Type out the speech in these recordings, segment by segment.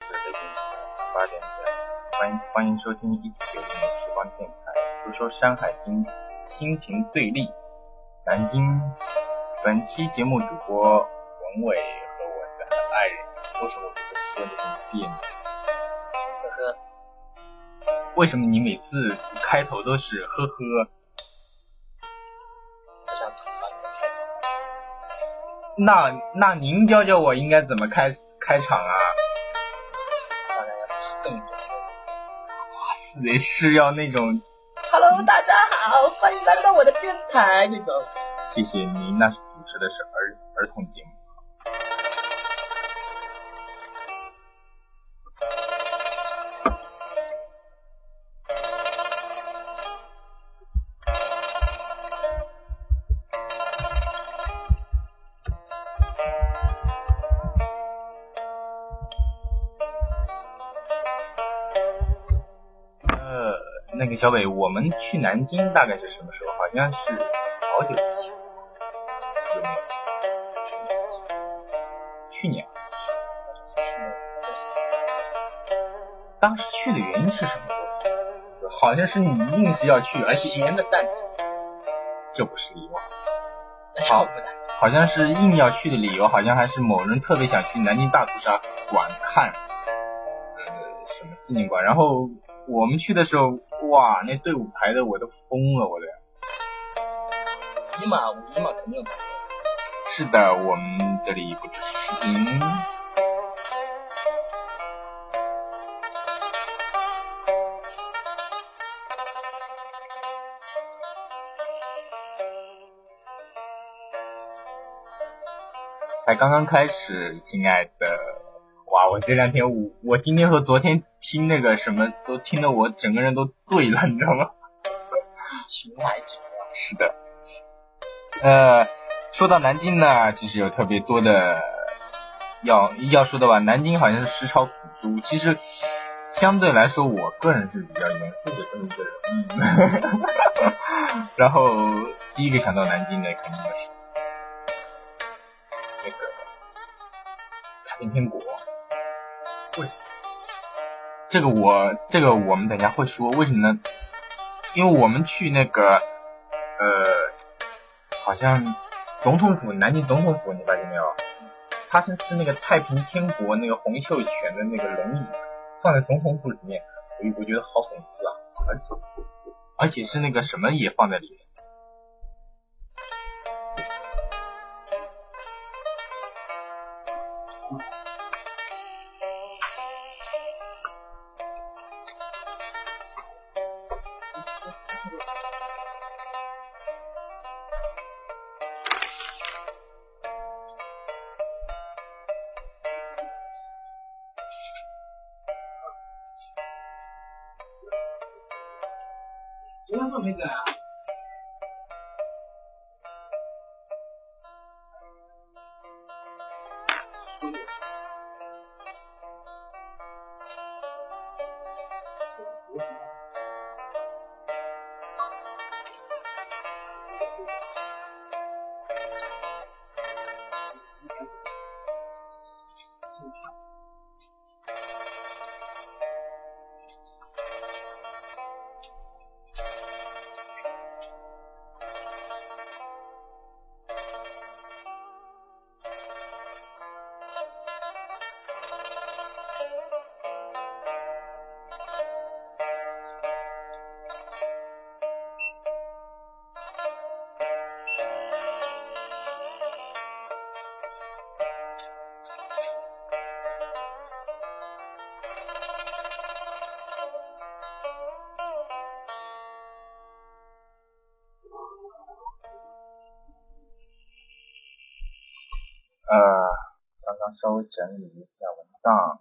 是北京八点整，欢迎欢迎收听一四九零时光电台。都说《山海经》心平对立，南京。本期节目主播文伟和我的爱人，为什么我说的这么别扭？呵呵。为什么你每次开头都是呵呵？不想吐槽你。那那您教教我应该怎么开开场啊？哇塞，是要那种。Hello，大家好，欢迎来到我的电台。那种。谢谢您，那是主持的是儿儿童节目。小北，我们去南京大概是什么时候？好像是好久以前，有没有？去年，去年，当时去的原因是什么？好像是你硬是要去，而且闲的蛋，这不是理由。好，好像是硬要去的理由，好像还是某人特别想去南京大屠杀馆看，呃，什么纪念馆，然后。我们去的时候，哇，那队伍排的我都疯了，我的。肯定有。是的，我们这里不只是嗯。才刚刚开始，亲爱的。哇！我这两天我我今天和昨天听那个什么都听得我整个人都醉了，你知道吗？情怀情怀。是的。呃，说到南京呢，其实有特别多的要要说的吧。南京好像是十朝古都，其实相对来说，我个人是比较严肃的这么一个人。然后第一个想到南京的肯定就是那个太平天国。这个我这个我们等下会说为什么呢？因为我们去那个呃，好像总统府南京总统府，你发现没有？它是是那个太平天国那个洪秀全的那个龙椅放在总统府里面，我我觉得好讽刺啊！而且而且是那个什么也放在里面。呃，稍微整理一下文档。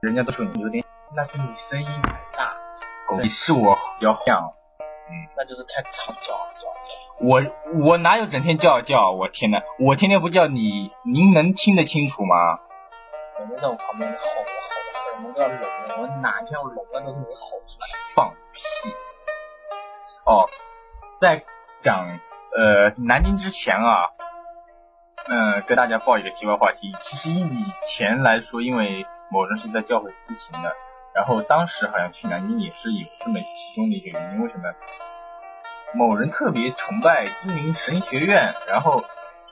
人家都说你有点，那是你声音太大。你是我要像。嗯，那就是太吵叫叫叫。我我哪有整天叫叫？我天呐，我天天不叫你，您能听得清楚吗？我们人在我旁边吼吼的，我都要聋了，我哪一天我聋了都是你吼出来。放屁！哦，在讲呃南京之前啊，嗯、跟大家报一个题外话题。其实以前来说，因为某人是在教会私情的，然后当时好像去南京也是有这么其中的一个原因。为什么？某人特别崇拜金陵神学院，然后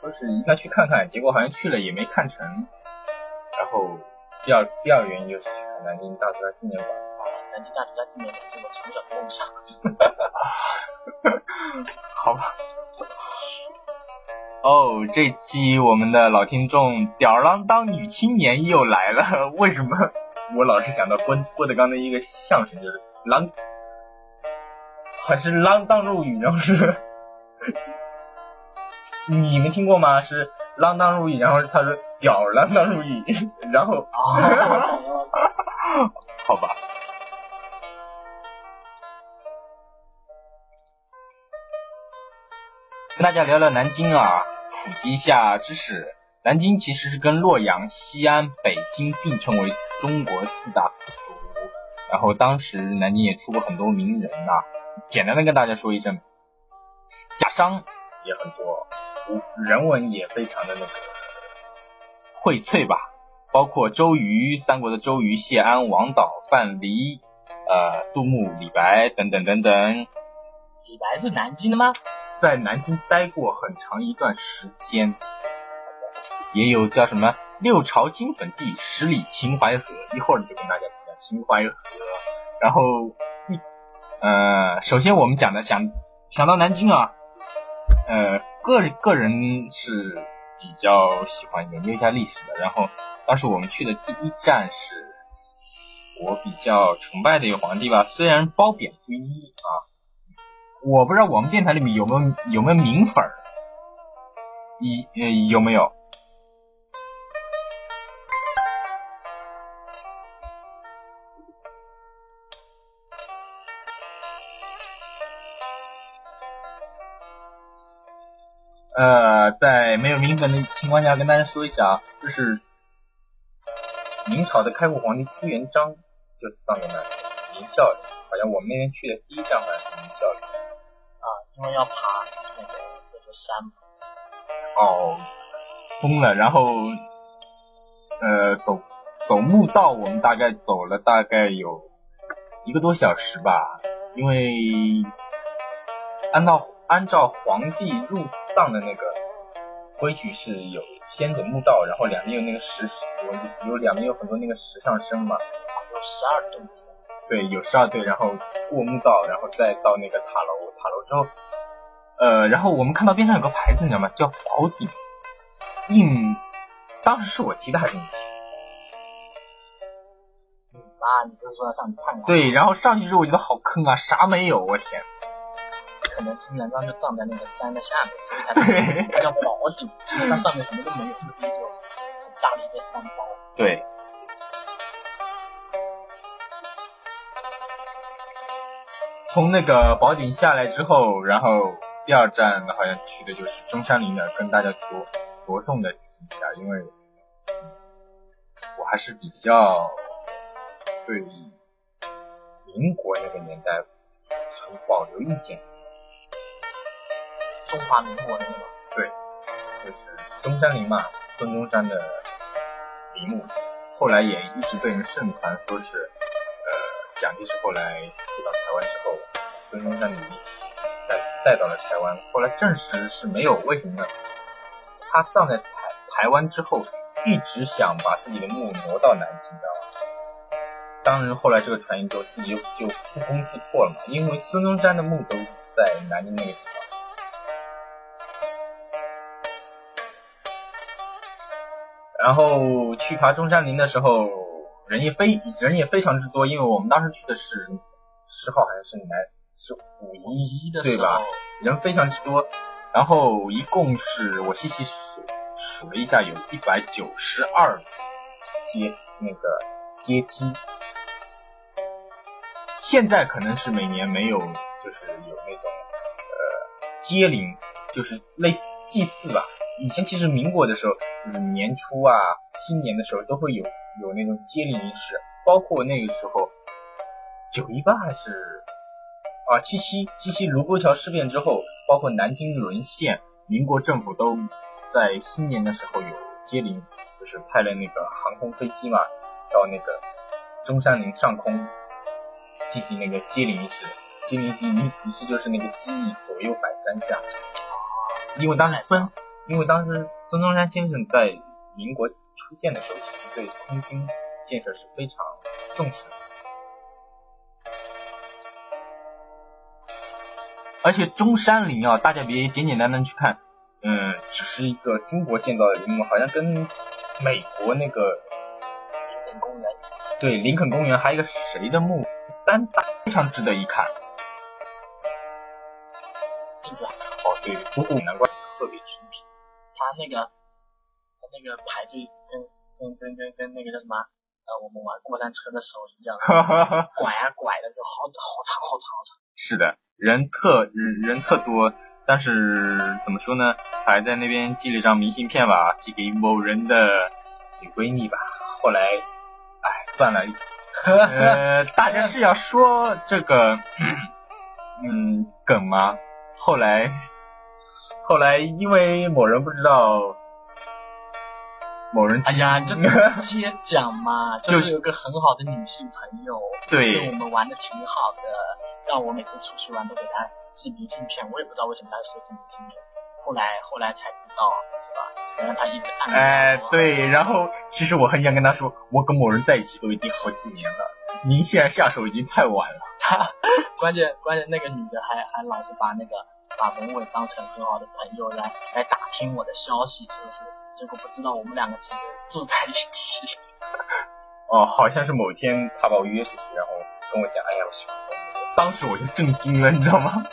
说是应该去看看，结果好像去了也没看成。然后第二第二个原因就是去看南京大屠杀纪念馆。南京大屠杀纪念馆是我从小的梦想。好吧。哦，这期我们的老听众吊儿郎当女青年又来了。为什么我老是想到郭郭德纲的一个相声，就是郎，还是锒铛入狱，然后是，你们听过吗？是锒铛入狱，然后他说吊儿郎当入狱，然后啊，好吧。跟大家聊聊南京啊，普及一下知识。南京其实是跟洛阳、西安、北京并称为中国四大古都。然后当时南京也出过很多名人呐、简单的跟大家说一声，贾商也很多，人文也非常的那个荟萃吧。包括周瑜，三国的周瑜、谢安、王导、范蠡，呃，杜牧、李白等等等等，李白是南京的吗？在南京待过很长一段时间。也有叫什么六朝金粉地，十里秦淮河，一会儿就跟大家讲秦淮河。然后，呃，首先我们讲的想想到南京啊，呃，个人个人是比较喜欢研究一下历史的。然后当时我们去的第一站是我比较崇拜的一个皇帝吧，虽然褒贬不一啊。我不知道我们电台里面有没有有没有名粉儿，一呃有没有？呃，在没有名分的情况下，跟大家说一下啊，就是明朝的开国皇帝朱元璋就葬在那里，明孝陵。好像我们那天去的第一站好像是明孝陵。啊，因为要爬那个那座山嘛。哦，疯了，然后呃走走墓道，我们大概走了大概有一个多小时吧，因为按照按照皇帝入葬的那个规矩是有先走墓道，然后两边有那个石有有两边有很多那个石像生嘛，有十二对。对，有十二对，然后过墓道，然后再到那个塔楼，塔楼之后，呃，然后我们看到边上有个牌子，你知道吗？叫宝鼎，印，当时是我提的还是你提？嗯啊，你不是说要上去看看？对，然后上去之后我觉得好坑啊，啥没有，我天！可能朱元璋就葬在那个山的下面，所以它它叫宝顶。其实它上面什么都没有，就是一座很大的一个山包。对。从那个宝顶下来之后，然后第二站好像去的就是中山陵的，跟大家着着重的提一下，因为我还是比较对民国那个年代存保留意见。中华民国的那个。对，就是中山陵嘛，孙中山的陵墓，后来也一直被人盛传说是，呃，蒋介石后来去到台湾之后，孙中山陵带带到了台湾，后来证实是没有，为什么呢？他葬在台台湾之后，一直想把自己的墓挪到南京，知道吗？当然后来这个传言之后，自己就就不攻自破了嘛，因为孙中山的墓都在南京那个地方。然后去爬中山陵的时候，人也非人也非常之多，因为我们当时去的是十号还是哪是五一的对吧？人非常之多，然后一共是我细细数数了一下，有一百九十二阶那个阶梯。现在可能是每年没有，就是有那种呃接灵，就是类似祭祀吧。以前其实民国的时候，就是年初啊、新年的时候都会有有那种接灵仪式，包括那个时候九一八还是啊七七七夕卢沟桥事变之后，包括南京沦陷，民国政府都在新年的时候有接灵，就是派了那个航空飞机嘛，到那个中山陵上空进行那个接灵仪式。接灵仪仪式就是那个机翼左右摆三下，因为当时分，因为当时孙中山先生在民国初建的时候，其实对空军建设是非常重视的。而且中山陵啊，大家别简简单单去看，嗯，只是一个中国建造的陵墓，好像跟美国那个林肯公园，对林肯公园还有一个谁的墓，三大非常值得一看。哦，对，不过难怪特别精品。他那个他那个排队跟跟跟跟跟那个叫什么呃我们玩过山车的时候一样，哈哈哈。拐啊拐的就好好长好长好长。是的，人特人人特多，但是怎么说呢？还在那边寄了张明信片吧，寄给某人的女闺蜜吧。后来，哎，算了，呃，大家是要说这个，嗯，梗吗？后来，后来因为某人不知道，某人哎呀，你就直接讲嘛，就 就是是有个很好的女性朋友，对跟我们玩的挺好的，让我每次出去玩都给她寄明信片，我也不知道为什么她收寄明信片，后来后来才知道，是吧？原来她一直暗恋哎我，对，然后其实我很想跟他说，我跟某人在一起都已经好几年了，您现在下手已经太晚了。她 关键关键那个女的还还老是把那个把文伟当成很好的朋友来来打听我的消息，是不是？结果不知道我们两个其实住在一起。哦，好像是某天他把我约出去，然后跟我讲，哎呀，当时我就震惊了，你知道吗？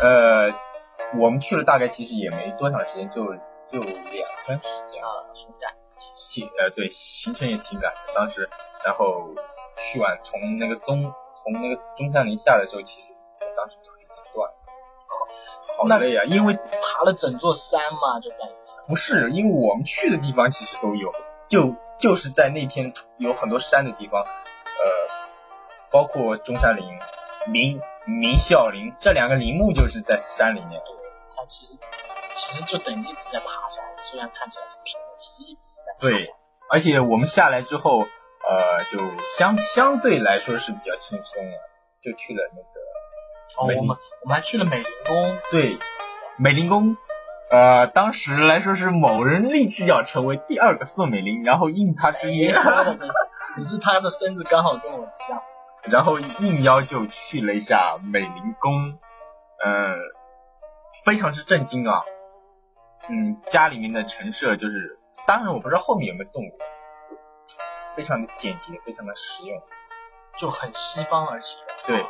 呃，我们去了大概其实也没多长时间，就就两天时间啊。啊，情感，行呃对，行程也挺赶的。当时，然后去完从那个中从那个中山陵下来之后，其实我当时腿已经断了，好那累啊！因为爬了整座山嘛，就感觉是。不是，因为我们去的地方其实都有，就就是在那片有很多山的地方，呃，包括中山陵、明明孝陵这两个陵墓就是在山里面。它其实其实就等于一直在爬山，虽然看起来是平的，其实一直是在爬对。而且我们下来之后，呃，就相相对来说是比较轻松了，就去了那个哦，我们我们还去了美龄宫，对美龄宫。呃，当时来说是某人立志要成为第二个宋美龄，然后应他之约只是他的身子刚好跟我一样。然后应邀就去了一下美龄宫，呃，非常之震惊啊。嗯，家里面的陈设就是，当然我不知道后面有没有动过，非常的简洁，非常的实用。就很西方，而且对，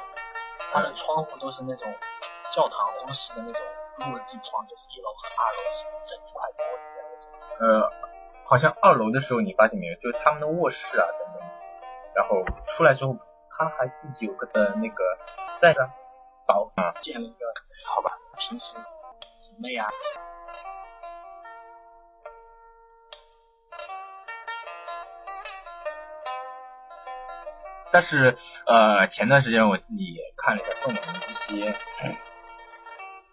它的窗户都是那种教堂欧式的那种落地窗，就是一楼和二楼是整一块玻璃的那种。呃，好像二楼的时候你发现没有，就是他们的卧室啊等等，然后出来之后，他还自己有个的那个在的岛啊，建了一个好吧，平时姊妹啊，但是呃，前段时间我自己也看了一下宋美龄一些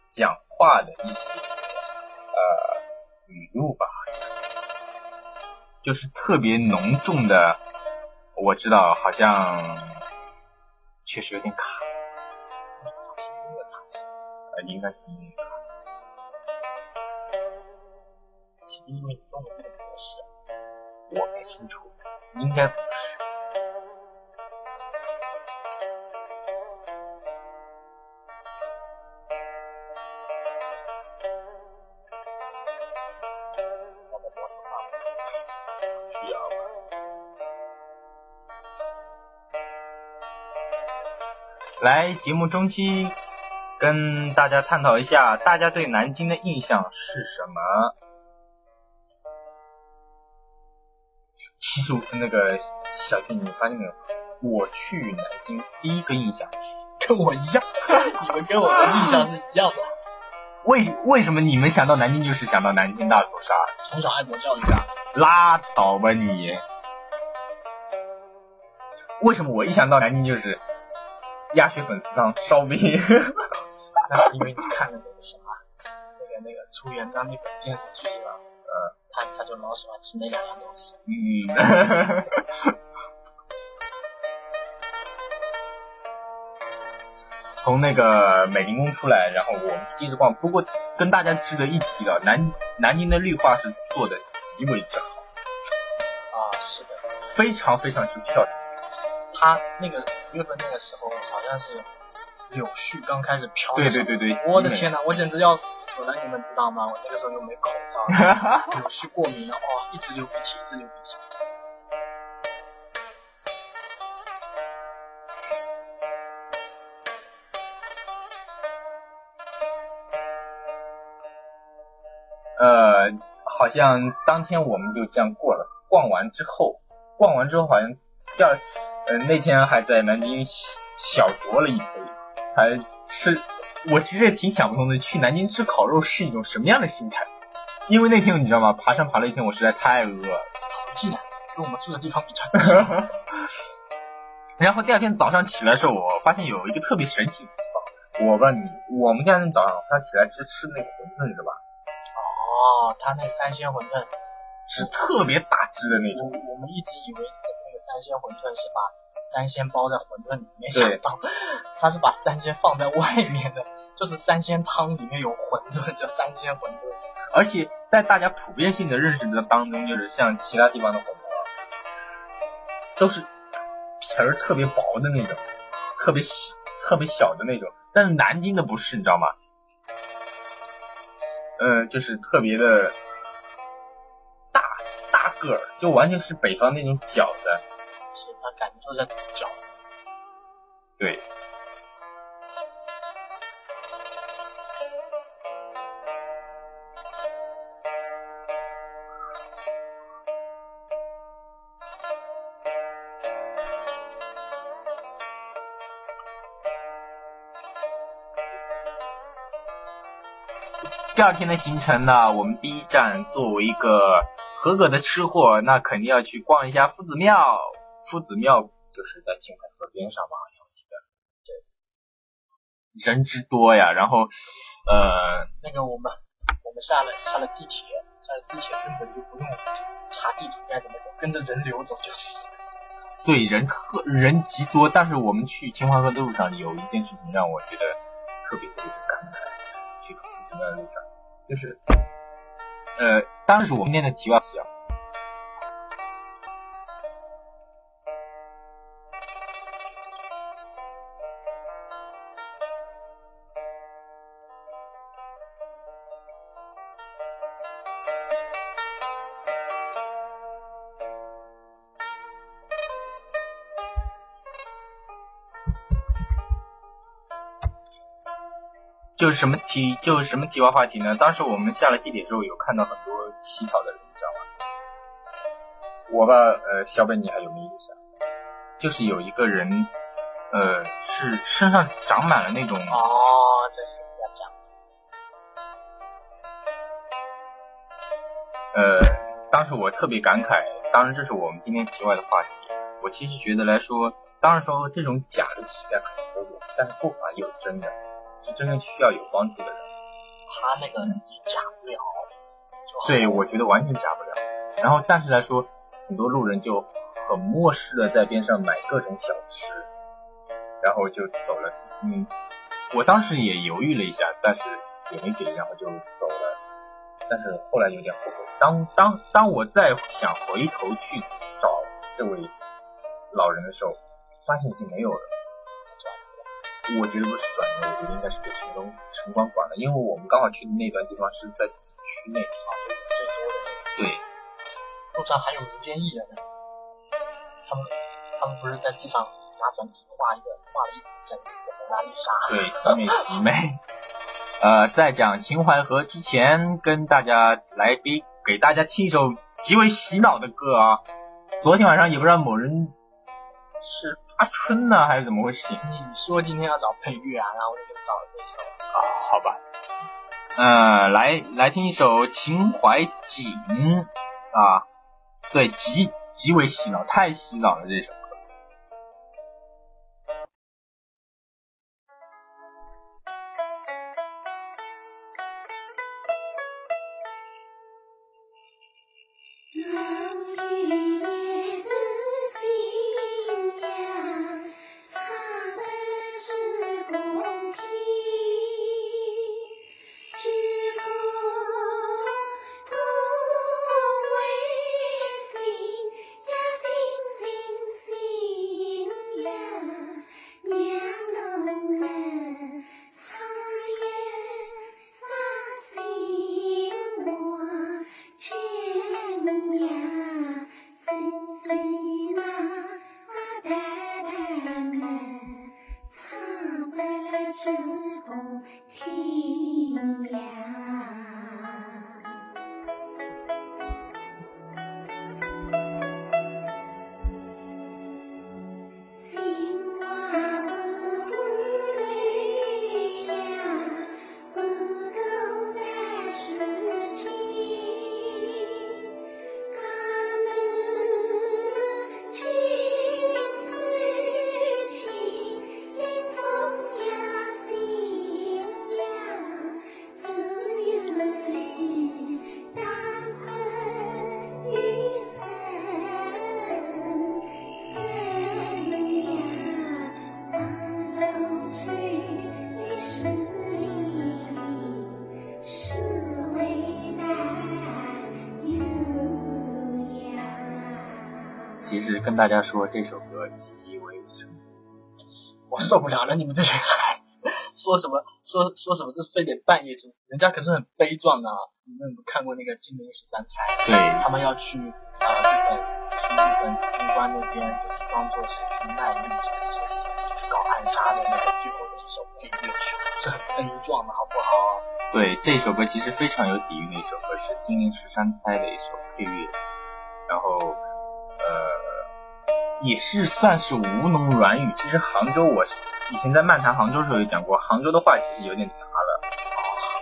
讲话的一些呃语录吧，好像就是特别浓重的，我知道好像确实有点卡，呃，应该是卡。是不是因为你用的这个模式？我不清楚，应该不是。来，节目中期跟大家探讨一下，大家对南京的印象是什么？其实那个小俊，你发现没有？我去南京第一个印象，跟我一样，你们跟我的印象是一样的。为为什么你们想到南京就是想到南京大屠杀？从小爱国教育啊，拉倒吧你！为什么我一想到南京就是鸭血粉丝汤烧饼？那是因为你看了那个什么，那个那个朱元璋那本电视剧是吧？呃，他他就老喜欢吃那两样东西。嗯。从那个美龄宫出来，然后我们接着逛。不过跟大家值得一提的，南南京的绿化是做的极为之好。啊，是的，非常非常之漂亮。它那个五月份那个时候，好像是柳絮刚开始飘。对对对对。我的天哪，我简直要死了，你们知道吗？我那个时候又没口罩，柳絮过敏了，哦，一直流鼻涕，一直流鼻涕。呃，好像当天我们就这样过了。逛完之后，逛完之后好像第二，呃，那天还在南京小酌了一杯，还吃。我其实也挺想不通的，去南京吃烤肉是一种什么样的心态？因为那天你知道吗？爬山爬了一天，我实在太饿了。近啊，跟我们住的地方比较近。然后第二天早上起来的时候，我发现有一个特别神奇的地方。我不知道你，我们第二天早上他起来是吃那个馄饨是吧？哦，他那三鲜馄饨是特别大只的那种。我们一直以为那个三鲜馄饨是把三鲜包在馄饨里面，没想到他是把三鲜放在外面的，就是三鲜汤里面有馄饨，叫三鲜馄饨。而且在大家普遍性的认识的当中，就是像其他地方的馄饨，都是皮儿特别薄的那种，特别小、特别小的那种。但是南京的不是，你知道吗？嗯，就是特别的大大个儿，就完全是北方那种饺子，是它感觉就是饺子。对。第二天的行程呢，我们第一站作为一个合格的吃货，那肯定要去逛一下夫子庙。夫子庙就是在秦淮河边上嘛，我记得。对，人之多呀，然后呃，那个我们我们下了下了地铁，下了地铁根本就不用查地图该怎么走，跟着人流走就是。对，人特人极多，但是我们去秦淮河的路上有一件事情让我觉得特别特别的感慨，去夫子庙的路上。就是，呃，当时我们今天的题外题啊。就是什么题，就是什么题外话题呢？当时我们下了地铁之后，有看到很多乞讨的人，你知道吗？我吧，呃，小北你还有没有印象？就是有一个人，呃，是身上长满了那种哦，这是要讲。呃，当时我特别感慨，当然这是我们今天题外的话题。我其实觉得来说，当然说这种假的乞丐很多有，但是不乏有真的。是真正需要有帮助的人，他那个你假不了，对，我觉得完全假不了。然后，但是来说，很多路人就很漠视的在边上买各种小吃，然后就走了。嗯，我当时也犹豫了一下，但是也没给，然后就走了。但是后来有点后悔。当当当我再想回头去找这位老人的时候，发现已经没有了。我觉得不是转的，我觉得应该是被城东城管管了，因为我们刚好去的那段地方是在景区内啊，最多的。对，路上还有民间艺人，他们他们不是在地上拿粉笔画一个画了一整个蒙娜丽莎。对，极美极美。呃，在讲秦淮河之前，跟大家来给给大家听一首极为洗脑的歌啊。昨天晚上也不知道某人是。阿春呢，还是怎么回事？你说今天要找配乐啊，然后我就找了这首啊，好吧。嗯，来来听一首《秦淮景》啊，对，极极为洗脑，太洗脑了这首。跟大家说这首歌极为什么？我受不了了！你们这群孩子说什么说说什么？是非得半夜听？人家可是很悲壮的啊。你们有没有看过那个《金陵十三钗》？对，他们要去啊日本，去日本东关那边，就是装作是去卖艺，其实是去搞暗杀的那个最后的一首配乐曲，是很悲壮的，好不好？对，这首歌其实非常有底蕴的一首歌，是《金陵十三钗》的一首配乐，然后呃。也是算是吴侬软语。其实杭州，我以前在漫谈杭州的时候也讲过，杭州的话其实有点杂了。哦，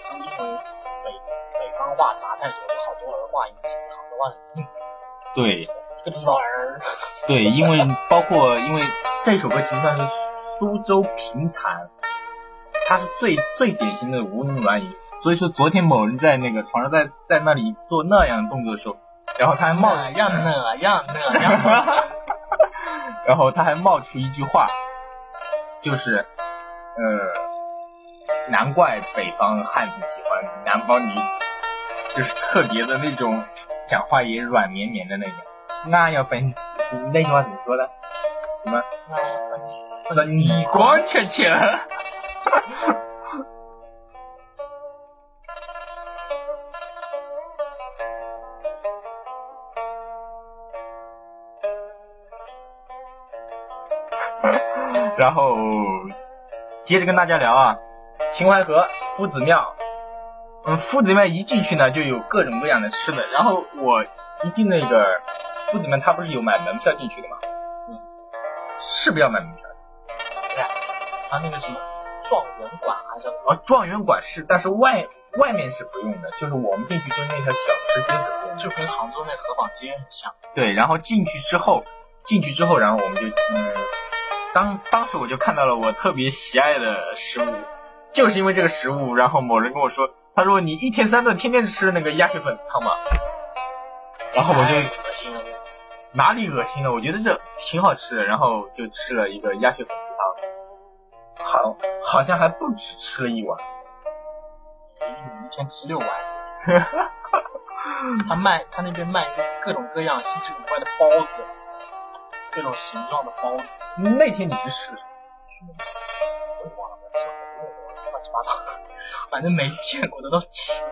杭州因为北北方话杂太多，有好多儿化音，杭州话很硬。对。一个字儿。对，因为包括因为这首歌其实算是苏州评弹，它是最最典型的吴侬软语。所以说昨天某人在那个床上在在那里做那样的动作的时候，然后他还冒那样那样那样。然后他还冒出一句话，就是，呃，难怪北方汉子喜欢南方女，就是特别的那种，讲话也软绵绵的那种。那要分，那句话怎么说的？什么？那你光切切。然后接着跟大家聊啊，秦淮河夫子庙，嗯，夫子庙一进去呢，就有各种各样的吃的。然后我一进那个夫子庙，他不是有买门票进去的吗？嗯，是不是要买门票？对，他那个什么状元馆还是？哦，状元馆是，但是外外面是不用的，就是我们进去就是那条小吃街的，就跟杭州那河坊街很像。对，然后进去之后，进去之后，然后我们就嗯。当当时我就看到了我特别喜爱的食物，就是因为这个食物，然后某人跟我说，他说你一天三顿天天吃那个鸭血粉丝汤嘛，然后我就恶心了，哪里恶心了？我觉得这挺好吃的，然后就吃了一个鸭血粉丝汤，好好像还不止吃了一碗，你一天吃六碗，他卖他那边卖各种各样稀奇古怪的包子，这种形状的包子。那天你去吃什么？我也忘了，乱七八糟，反正没见过的都吃。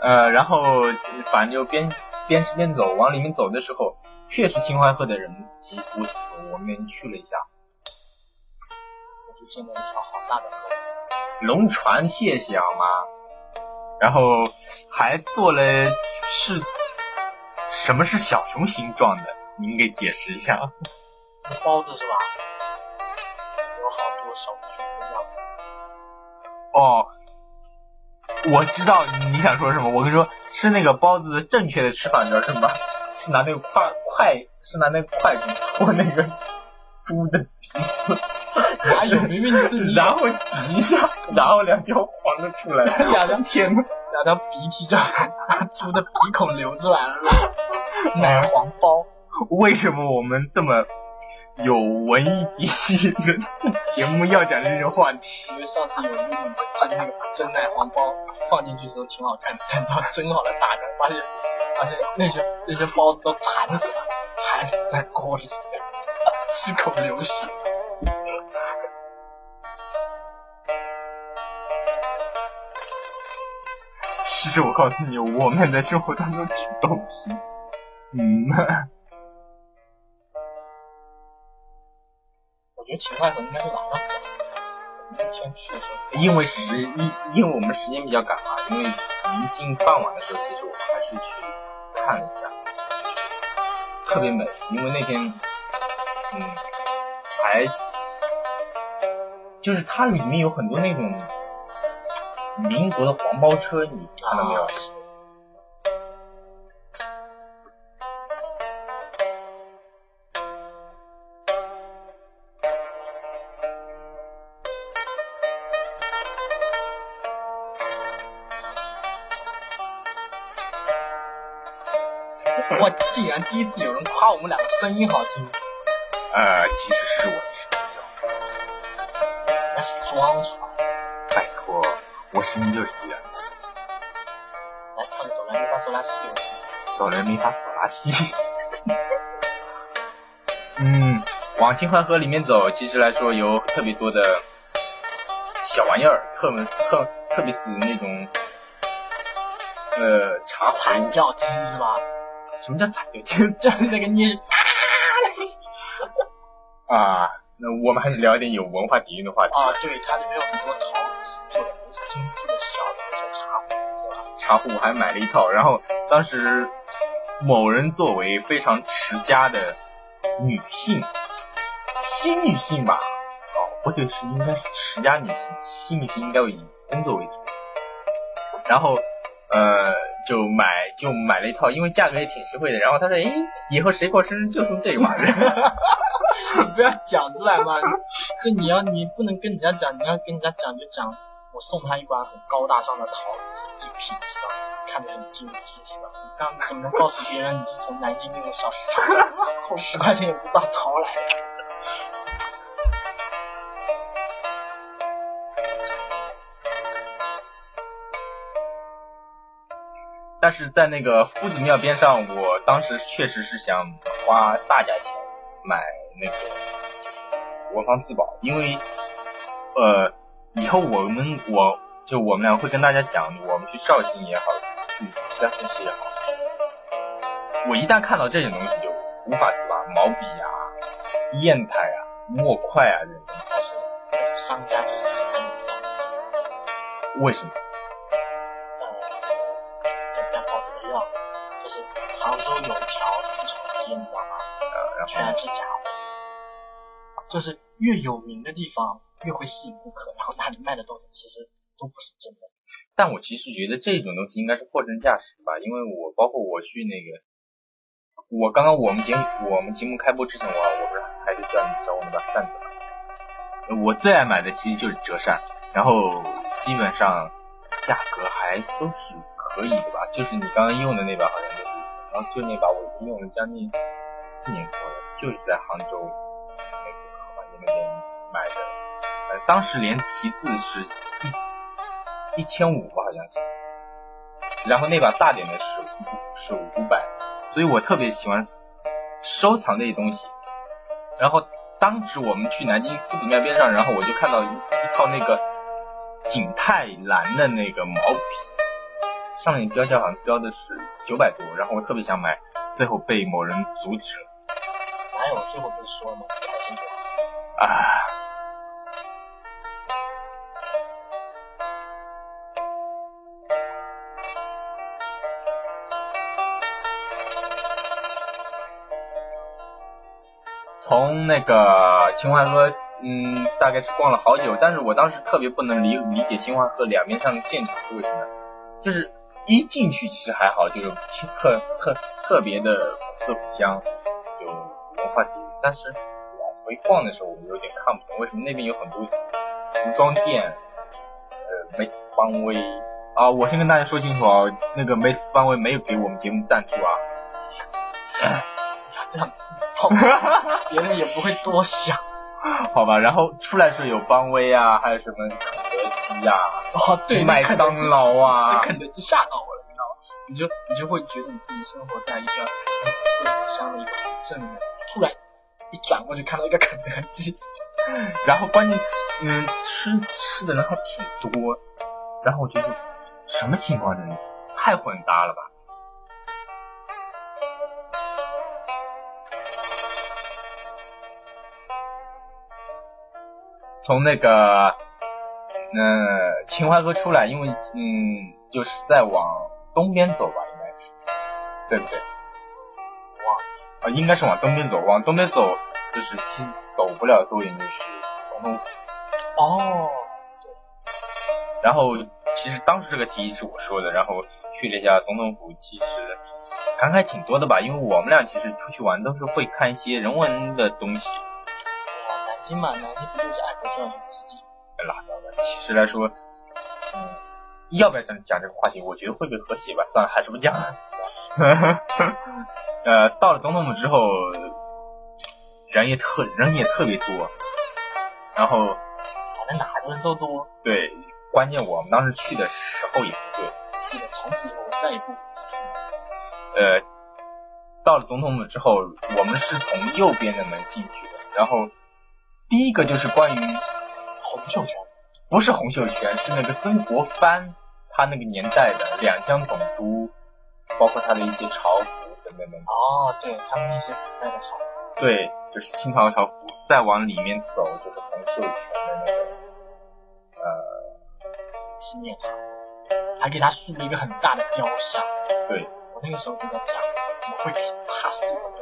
呃，然后反正就边边吃边走，往里面走的时候，确实秦淮河的人极多。我们去了一下，我就见到一条好大的龙船，谢谢好吗？然后还做了是。什么是小熊形状的？您给解释一下。包子是吧？有好多小熊的样子哦，我知道你想说什么。我跟你说，吃那个包子正确的吃法你知道什么？是拿那个筷筷，是拿那个筷子戳那个猪的鼻子，哪有？明明是你然后挤一下，然后两条黄的出来。两条天呐，两条鼻涕就出的鼻孔流出来了，奶黄包，为什么我们这么有文艺底气的节目要讲这种话题？因为上次有一个蒸那个蒸奶黄包放进去的时候挺好看的，等到蒸好了打开，发现发现那些那些包子都惨死了，惨死在锅里，吃口流血。其实我告诉你，我们在生活当中挺逗皮。嗯，我觉得秦淮河应该是晚上，因为时因因为我们时间比较赶嘛，因为临近傍晚的时候，其实我们还是去看了一下，特别美。因为那天，嗯，还就是它里面有很多那种民国的黄包车，你看到没有？啊我竟然第一次有人夸我们两个声音好听，呃，其实是我的声音小孩，那是装的。我声音就是这样。来唱个哆来咪发嗦拉西。哆来咪发嗦拉西。嗯，往秦淮河里面走，其实来说有特别多的小玩意儿，特特特别是那种呃茶壶。惨叫鸡是吧？什么叫惨叫鸡？就是那个你 啊，那我们还是聊一点有文化底蕴的话题。啊，对，它里面有精致的小的那些茶壶，茶壶我还买了一套，然后当时某人作为非常持家的女性，新女性吧，哦，不对，是应该是持家女性，新女性应该以工作为主。然后呃，就买就买了一套，因为价格也挺实惠的。然后他说，诶，以后谁过生日就送这个玩 不要讲出来嘛，这你要你不能跟人家讲，你要跟人家讲就讲，我送他一管很高大上的陶瓷一品，是吧？看着很精致，是吧？你刚怎么能告诉别人你是从南京那个小市场后 十块钱也不到淘来的？但是在那个夫子庙边上，我当时确实是想花大价钱买那个文房四宝，因为呃，以后我们我就我们俩会跟大家讲，我们去绍兴也好，去其他城市也好，我一旦看到这种东西就无法自拔，毛笔啊、砚台啊、墨块啊这种东西，但是但是商家就是喜欢你这样，为什么？杭州有一条丝绸街，你知道吗？呃，然后全是假货，就是越有名的地方越会吸引顾客，然后那里卖的东西其实都不是真的。但我其实觉得这种东西应该是货真价实吧，因为我包括我去那个，我刚刚我们节目我们节目开播之前，我我不是还是叫你找我那把扇子吗？我最爱买的其实就是折扇，然后基本上价格还都是可以的吧，就是你刚刚用的那把好像就是，然后就那把我已经用了将近四年多了，就是在杭州那个河马街那边买的，当时连题字是一一千五吧，好像是。然后那把大点的是是五百，所以我特别喜欢收藏这些东西。然后当时我们去南京夫子庙边上，然后我就看到一一套那个景泰蓝的那个毛笔，上面标价好像标的是九百多，然后我特别想买，最后被某人阻止了。哪有最后不是说了吗？啊，从那个秦淮河嗯，大概是逛了好久，但是我当时特别不能理理解秦淮河两边上的建筑是为什么，就是一进去其实还好，就是特特特别的四古香，有文化底蕴，但是往回逛的时候，我有点看不懂，为什么那边有很多服装店，呃，梅子邦威啊，我先跟大家说清楚啊，那个梅子邦威没有给我们节目赞助啊，样别人也不会多想。好吧，然后出来时候有邦威啊，还有什么肯德基呀、哦，对，麦当劳啊那，肯德基吓到我了，你知道吗？你就你就会觉得你自己生活在一个很四五乡的一个镇里面，突然一转过去看到一个肯德基，然后关键嗯吃吃的人还挺多，然后我觉得什么情况这里太混搭了吧。从那个，呃，秦淮河出来，因为嗯，就是在往东边走吧，应该是，对不对？往，啊，应该是往东边走，往东边走就是其走不了多远就是总统府。哦，然后其实当时这个提议是我说的，然后去了一下总统府，其实感慨挺多的吧，因为我们俩其实出去玩都是会看一些人文的东西。哇，南京嘛，南京不就是爱国教育之地？拉倒吧，其实来说，嗯，要不要讲讲这个话题？我觉得会不会和谐吧？算了，还是不讲了。呃，到了总统府之后，人也特人也特别多，然后反正哪的人都多。对，关键我们当时去的时候也不对，是的，从此以后我再也不呃，到了总统府之后，我们是从右边的门进去的，然后第一个就是关于洪秀全。不是洪秀全，是那个曾国藩他那个年代的两江总督，包括他的一些朝服等等等等。哦，对他们那些古代的朝服。对，就是清朝朝服。再往里面走就是洪秀全的那个，呃，纪念塔，还给他竖了一个很大的雕像。对，我那个时候就在讲，怎么会给他竖这么大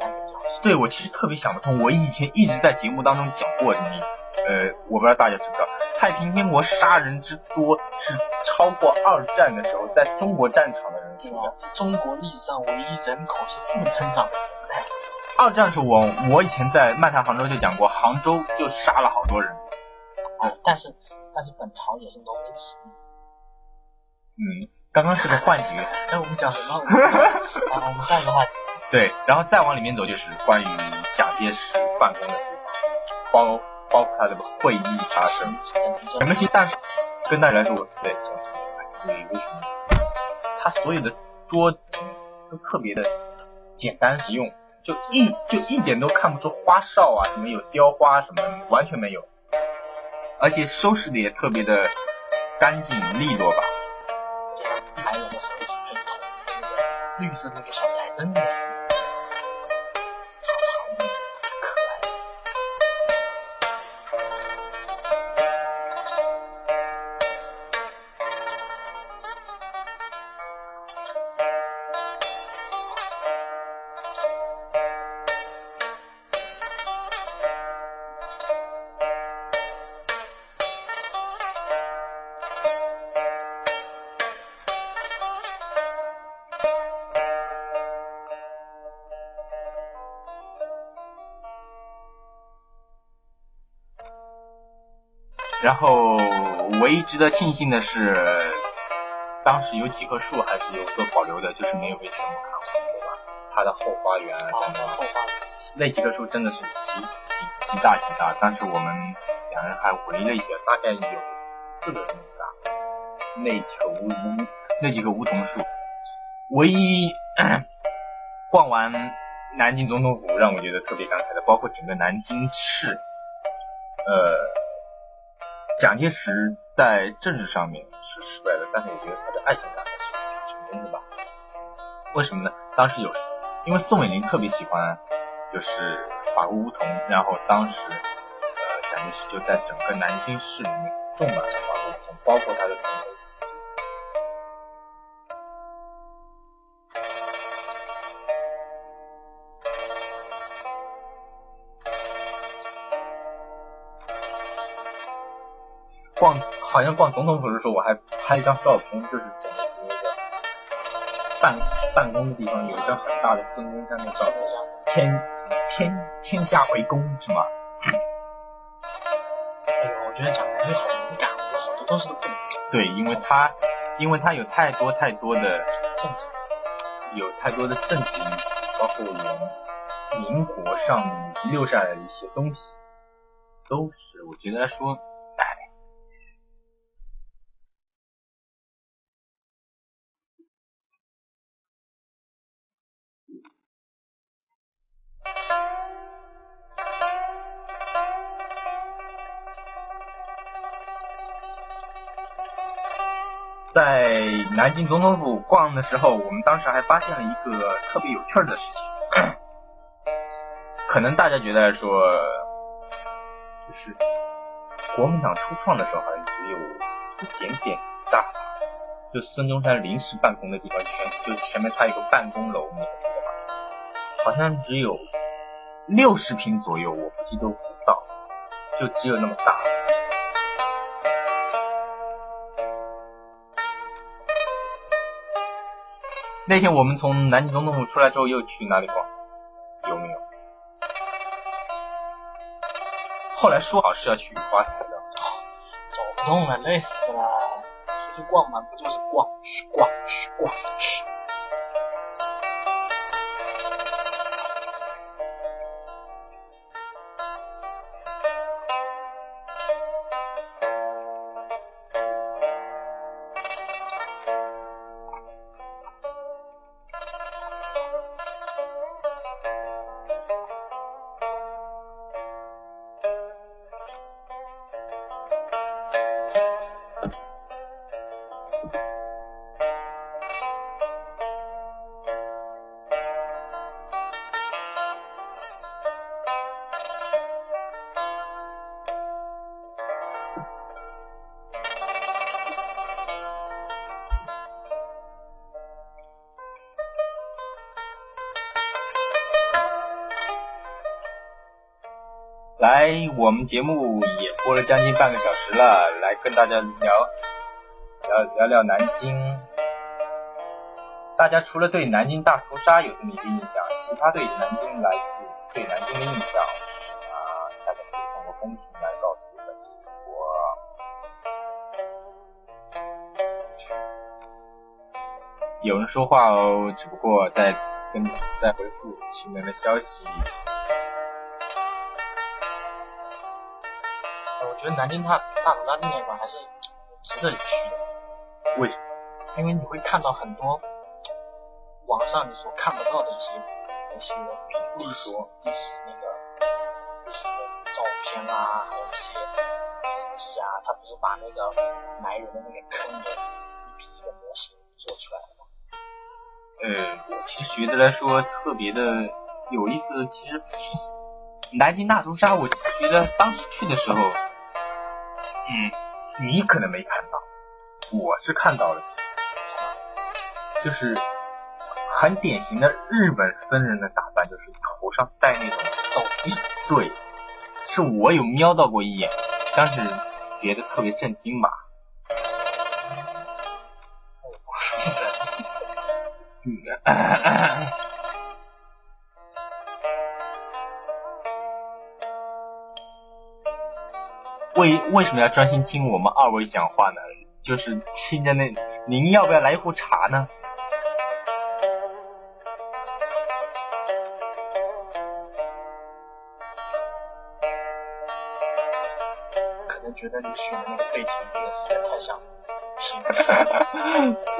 一个雕像？对我其实特别想不通，我以前一直在节目当中讲过你，呃，我不知道大家知不知道，太平天国杀人之多是超过二战的时候在中国战场的人数的。中国历史上唯一人口是负增长的时代。二战的时候，我我以前在漫谈杭州就讲过，杭州就杀了好多人。哦，但是但是本朝也是农民起义。嗯，刚刚是个幻觉。哎，我们讲什么？啊，我们下一个话题。对，然后再往里面走就是关于蒋介石办公的地方，包包括他的会议啊什么整个西，但是跟大家说，我特别讲对，为什么？他所有的桌子都特别的简单实用，就一就一点都看不出花哨啊，什么有雕花什么，完全没有，而且收拾的也特别的干净利落吧。一排人的时候就可以投那个绿色那个小台灯然后唯一值得庆幸的是，当时有几棵树还是有所保留的，就是没有被全部砍完，对吧？它的后花园啊，后花园。那几棵树真的是极极极大极大，当时我们两人还围了一下，大概有四个那么大。那几棵梧梧那几棵梧桐树，唯一逛完南京总统府让我觉得特别感慨的，包括整个南京市，呃，蒋介石在政治上面是失败的，但是我觉得他的爱情上还是成功的吧？为什么呢？当时有，因为宋美龄特别喜欢就是法国梧桐，然后当时呃蒋介石就在整个南京市里面种满了法国梧桐，包括他的好像逛总统府的时候，我还拍一张照片，就是讲的是那个办办公的地方有一张很大的孙中山的照片，天天天下为公是吗？哎呦，我觉得讲的这好敏感，我好多都是不能对，因为他因为他有太多太多的政治。有太多的政治包括我们民国上留下来的一些东西，都是我觉得说，在南京总统府逛的时候，我们当时还发现了一个特别有趣的事情。可能大家觉得说，就是国民党初创的时候，好像只有一点点大，就孙中山临时办公的地方，全就前面他有个办公楼，你还记得吗？好像只有六十平左右，我估计都不到，就只有那么大。那天我们从南京总统府出来之后，又去哪里逛？有没有？后来说好是要去雨花台的，走不动了，累死了。出去逛嘛，不就是逛吃逛吃逛吃？来，我们节目也播了将近半个小时了，来跟大家聊聊聊聊南京。大家除了对南京大屠杀有这么一个印象，其他对南京来自对南京的印象啊，大家可以通过公屏来告诉本期主播。有人说话哦，只不过在跟在回复亲人的消息。觉得南京大大屠杀纪念馆还是 值得一去的，为什么？因为你会看到很多网上你所看不到的一些一些比如说历史那个历史的照片啊，还有一些笔记啊，他不是把那个埋人的那个坑的一比一的模型做出来了吗？呃，我其实觉得来说特别的有意思。其实南京大屠杀，我觉得当时去的时候，嗯，你可能没看到，我是看到了，就是很典型的日本僧人的打扮，就是头上戴那种斗笠，对，是我有瞄到过一眼，当时觉得特别震惊吧。嗯，为为什么要专心听我们二位讲话呢？就是听着那，您要不要来一壶茶呢？可能觉得你选的那个背景音乐实在太像平时。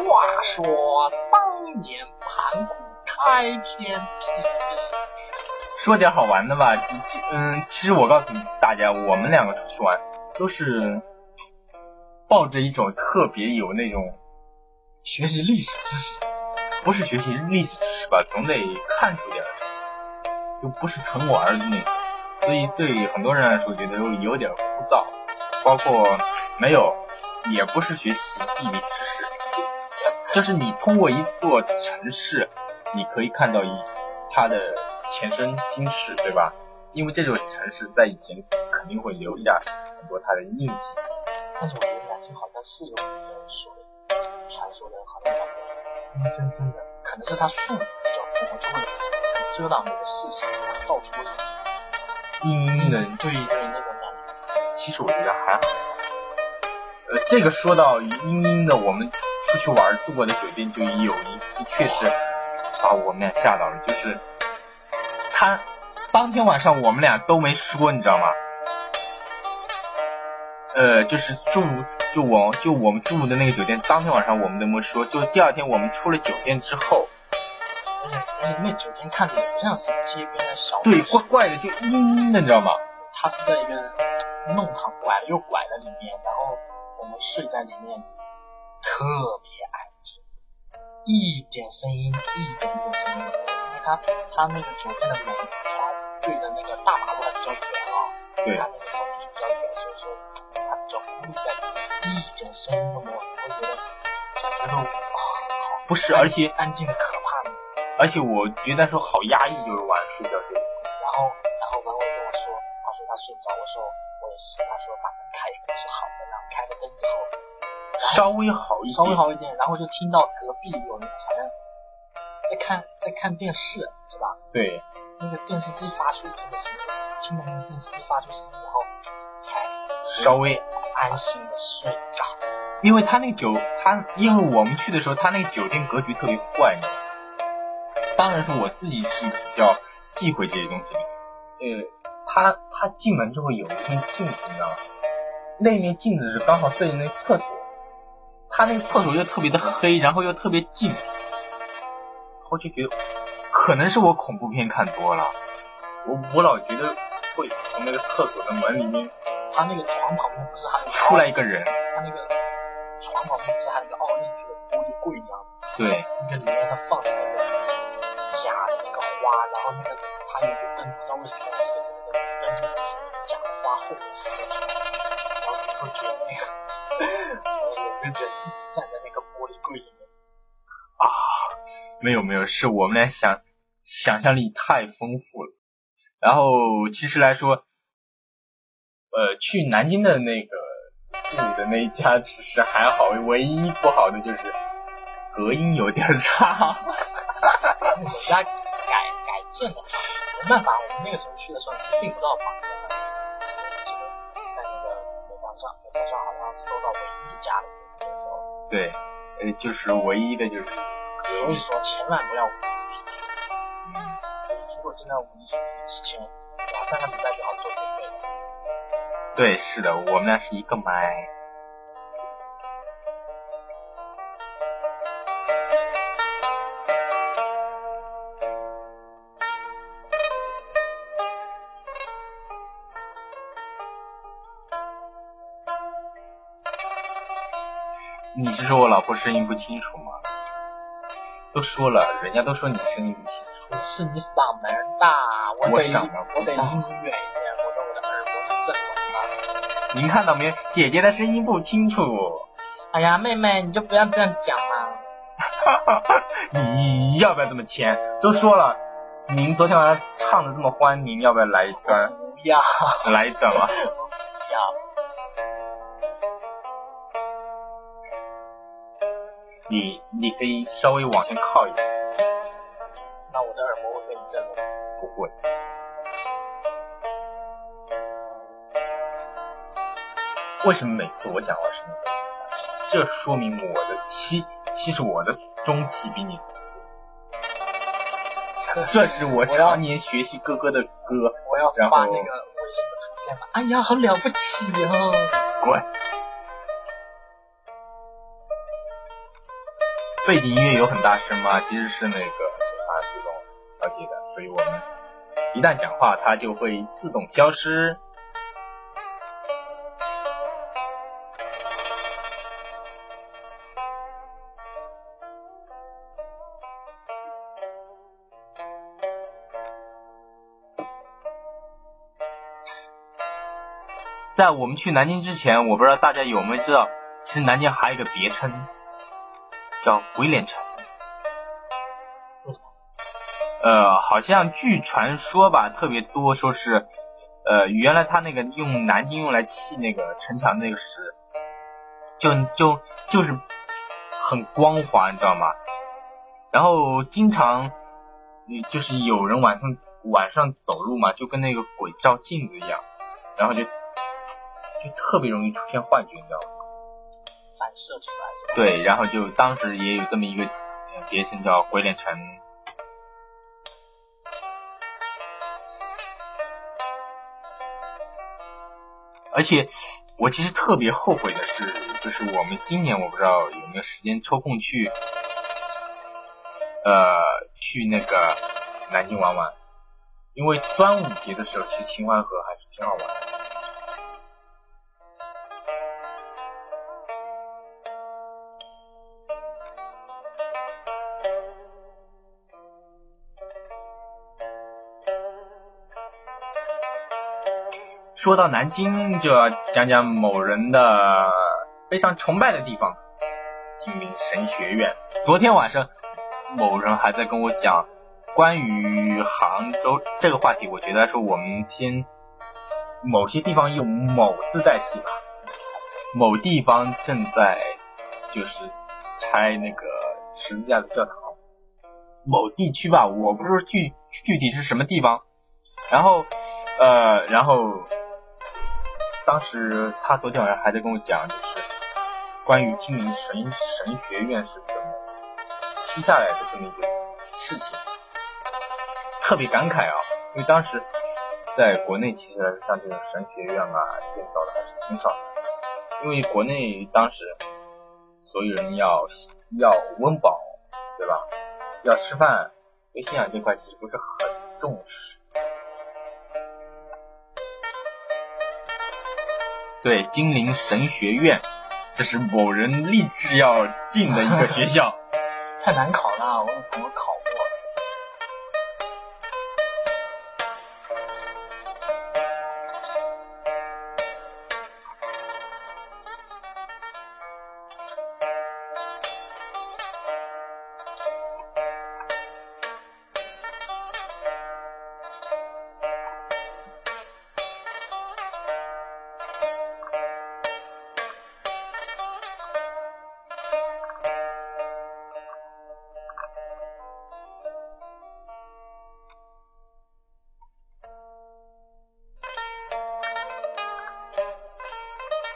话说当年盘古开天辟地，说点好玩的吧，其其嗯，其实我告诉大家，我们两个出去玩都是抱着一种特别有那种学习历史知识，不是学习历史知识吧，总得看出点，就不是纯玩的那种，所以对很多人来说觉得有有点枯燥，包括没有，也不是学习地理知识，就是你通过一座城市，你可以看到一它的前生今世，对吧？因为这座城市在以前肯定会留下很多它的印记，但是我觉得南京好像是有一个说的，传说的，好像感觉阴森森的，可能是它树比较多，就会遮挡那个视线，到处都是阴阴的，对对那种感觉。其实我觉得还好。呃，这个说到阴阴的，我们出去玩住过的酒店就有一次确实把我们俩吓到了，就是他当天晚上我们俩都没说，你知道吗？呃，就是住就我就我们住的那个酒店，当天晚上我们都没说，就第二天我们出了酒店之后，而且而且那酒店看着也不像是街边的小对，怪怪的，就阴阴的，你知道吗？他是在一个弄堂拐了又拐的里面，然后我们睡在里面，特别安静，一点声音，一点点声音他他，那个酒店的门朝对着那个大马路还比较远啊，对他那个走进去比较远，所以说他比较孤立在，一点声音都没有，我觉得整个都啊好不是，而且安静的可怕呢。而且我觉得说好压抑，就是晚上睡觉这个。然后然后文伟跟我说，他说他睡不着，我说我也是，他说把灯开一开是好的，然后开了灯之后稍微好一点，稍微好一点，然后就听到隔壁有人好像在看在看电视，是吧？对，那个电视机发出一点点声音，听到那个电视机发出声音以后，才稍微，安心的睡着。因为他那酒，他因为我们去的时候，他那个酒店格局特别怪？当然是我自己是比较忌讳这些东西的。呃，他他进门之后有一面镜子，你知道吗？那面镜子是刚好对着那个厕所，他那个厕所又特别的黑，然后又特别近，我就觉得可能是我恐怖片看多了，我我老觉得会从那个厕所的门里面他那个床旁边不是还有出来一个人，他那个床旁边不是还有一个凹进去的玻璃柜一样的？对，那个里面它放着那个假的那个花，然后那个他有一个灯，不知道为什么要设计那个灯就是假的花后面射出来，然后你会觉得那个有个人一直在没有没有，是我们俩想想象力太丰富了。然后其实来说，呃，去南京的那个住的那一家其实还好，唯一不好的就是隔音有点差。我 们家改改建的好，没办法，我们那个时候去的时候订不到房子，只能在那个美团上，美团上好像搜到唯一一家的这个时候，对，呃，就是唯一的就是。所以说千万不要五一出去。嗯，如果真的五一出去，提前两三个礼拜就好做准备。对，是的，我们俩是一个麦。你是说我老婆声音不清楚？都说了，人家都说你声音不清楚。是你嗓门大，我得我嗓门我得离你远一点，我的我的耳朵是震聋了。您看到没有？姐姐的声音不清楚。哎呀，妹妹，你就不要这样讲嘛。你要不要这么签？都说了，您昨天晚上唱的这么欢，您要不要来一段？不要，来一段吧。你你可以稍微往前靠一点，那我的耳膜会被你震吗。不会。为什么每次我讲话声音？这说明我的期，其实我的中期比你这是我常年学习哥哥的歌。我要发那个微信的图片嘛。哎呀，好了不起哦！滚！背景音乐有很大声吗？其实是那个是它自动调节的，所以我们一旦讲话，它就会自动消失。在我们去南京之前，我不知道大家有没有知道，其实南京还有一个别称，叫鬼脸城。呃，好像据传说吧，特别多，说是，呃，原来他那个用南京用来砌那个城墙那个石，就就就是很光滑，你知道吗？然后经常，嗯就是有人晚上晚上走路嘛，就跟那个鬼照镜子一样，然后就就特别容易出现幻觉，你知道吗？反射出来的。对，然后就当时也有这么一个别称叫鬼脸城。而且我其实特别后悔的是，就是我们今年我不知道有没有时间抽空去，呃，去那个南京玩玩，因为端午节的时候，去秦淮河还是挺好玩的。说到南京，就要讲讲某人的非常崇拜的地方——金陵神学院。昨天晚上，某人还在跟我讲关于杭州这个话题。我觉得说我们先某些地方用“某”字代替吧。某地方正在就是拆那个十字架的教堂。某地区吧，我不知道具具体是什么地方。然后，呃，然后。当时他昨天晚上还在跟我讲，就是关于金陵神神学院是怎么批下来的这么一个事情，特别感慨啊！因为当时在国内其实像这种神学院啊建造的还是挺少的，因为国内当时所有人要要温饱，对吧？要吃饭，对信仰这块其实不是很重视。对，精灵神学院，这是某人立志要进的一个学校。太难考了，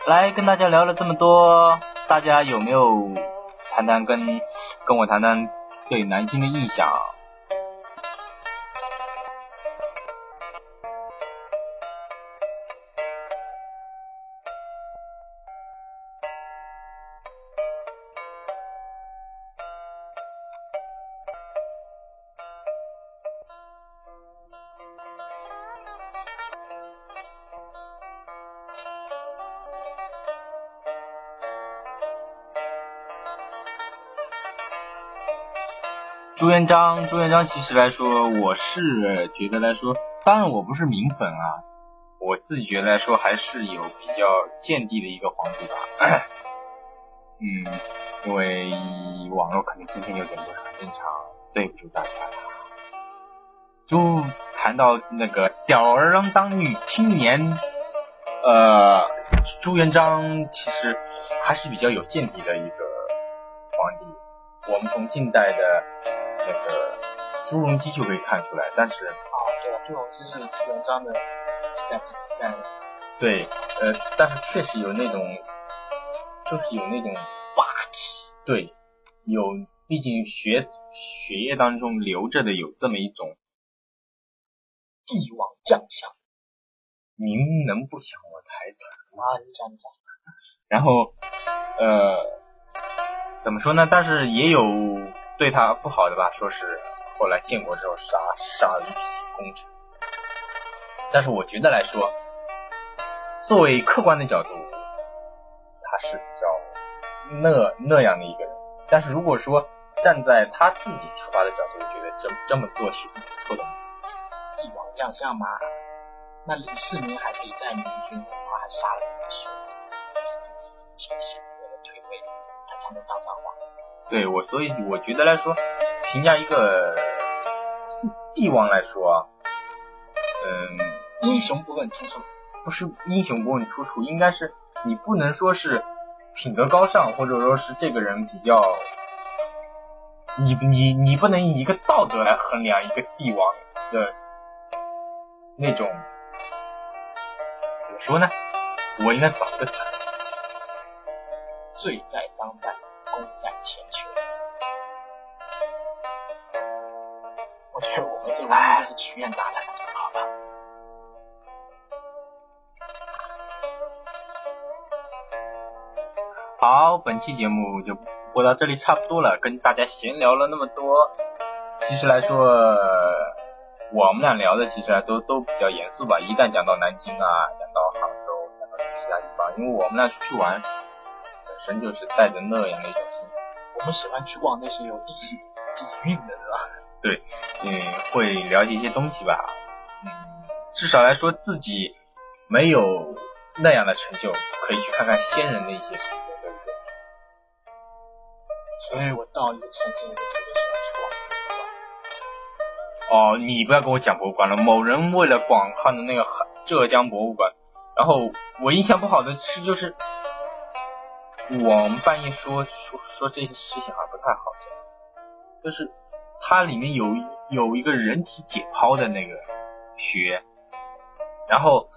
来跟大家聊了这么多，大家有没有谈谈跟跟我谈谈对南京的印象？元璋，朱元璋其实来说，我是觉得来说，当然我不是名粉啊，我自己觉得来说还是有比较见地的一个皇帝吧。嗯，因为网络可能今天有点不是很正常，对不住大家。就谈到那个吊儿郎当女青年，呃，朱元璋其实还是比较有见地的一个皇帝。我们从近代的。那个朱镕基就可以看出来，但是啊，对，朱镕基是朱元璋的。对，呃，但是确实有那种，就是有那种霸气。对，有，毕竟学血液当中流着的有这么一种帝王将相。您能不想我台词吗？你讲你讲。然后，呃，怎么说呢？但是也有。对他不好的吧，说是后来建国之后杀杀了一批功臣，但是我觉得来说，作为客观的角度，他是比较那那样的一个人。但是如果说站在他自己出发的角度，觉得这这么做是不错的。帝王将相嘛，那李世民还可以带明军，他还杀了自己的兄弟，自己亲戚为了退位，他才能当上皇。对我，所以我觉得来说，评价一个帝王来说，嗯，英雄不问出处，不是英雄不问出处，应该是你不能说是品德高尚，或者说是这个人比较，你你你不能以一个道德来衡量一个帝王的那种，怎么说呢？我应该找个词。罪在当代，觉得我们这完全就是曲苑杂谈，好吧？好，本期节目就播到这里差不多了，跟大家闲聊了那么多，其实来说，我们俩聊的其实都都比较严肃吧。一旦讲到南京啊，讲到杭州，讲到其他地方，因为我们俩出去玩，本身就是带着那样的一种心情。我们喜欢去逛那些有历史底蕴的，对嗯，会了解一些东西吧。嗯，至少来说自己没有那样的成就，可以去看看先人的一些成就，对不对？所以我到一个城市，我就特别喜欢去逛博物馆。哦，你不要跟我讲博物馆了。某人为了广汉的那个浙江博物馆，然后我印象不好的是，就是我们半夜说说说这些事情好像不太好讲，就是它里面有有一个人体解剖的那个学，然后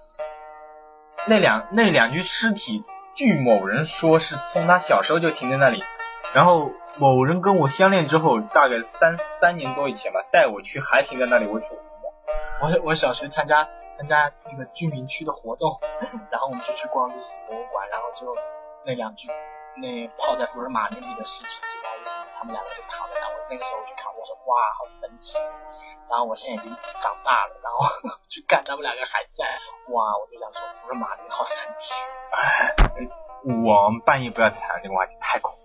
那两那两具尸体，据某人说是从他小时候就停在那里，然后某人跟我相恋之后，大概三三年多以前吧，带我去还停在那里，我我我小学参加参加那个居民区的活动，然后我们就去逛历史博物馆，然后就那两具那泡在福尔马林里的尸体，他们两个就躺在那，那个时候去看，我说哇好神奇，然后我现在已经长大了，然后 去看他们两个还在，哇我就想说福尔马林好神奇，我们半夜不要再谈这个话题，太恐怖。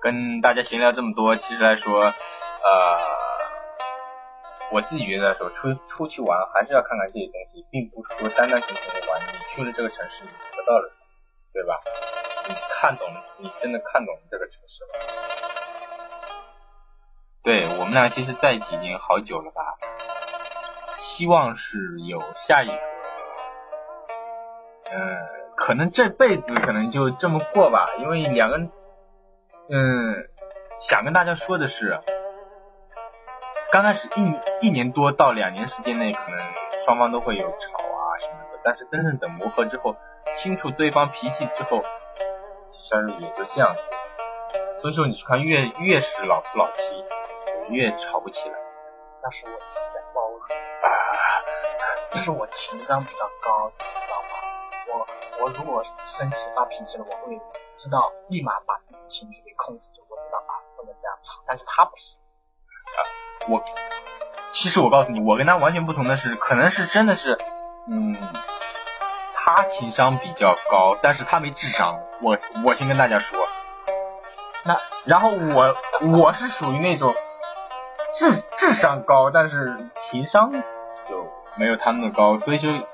跟大家闲聊这么多，其实来说，呃，我自己觉得说出出去玩还是要看看这些东西，并不是说单单纯纯的玩。你去了这个城市，你得到了什么，对吧？看懂，你真的看懂这个城市了。对我们俩其实在一起已经好久了吧？希望是有下一个，嗯，可能这辈子可能就这么过吧，因为两个人，嗯，想跟大家说的是，刚开始一一年多到两年时间内，可能双方都会有吵啊什么的，但是真正等磨合之后，清楚对方脾气之后，其实也就这样子。所以说，你去看越越是老夫老妻，越吵不起来。那是我一直在包容啊，是我情商比较高，你知道吗？我我如果生气发脾气了，我会知道立马把自己情绪给控制住，我知道啊不能这样吵，但是他不是啊。我其实我告诉你，我跟他完全不同的是，可能是真的是，嗯，他情商比较高，但是他没智商。我我先跟大家说，那然后我我是属于那种智智商高，但是情商就没有他那么高，所以就以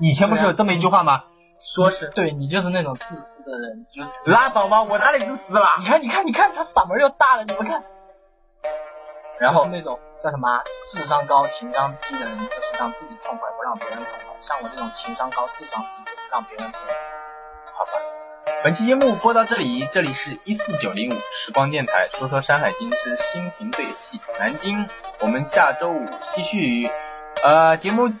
以前不是有这么一句话吗？说是对你就是那种自私的人，就是拉倒吧，我哪里自私了？你看你看你看他嗓门又大了，你们看。然后就是那种叫什么智商高、情商低的人，就是让自己痛快，不让别人痛快。像我这种情商高、智商低，就是让别人痛快。好吧，本期节目播到这里，这里是一四九零五时光电台，说说《山海经》之新平对戏南京，我们下周五继续。呃，节目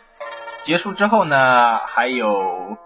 结束之后呢，还有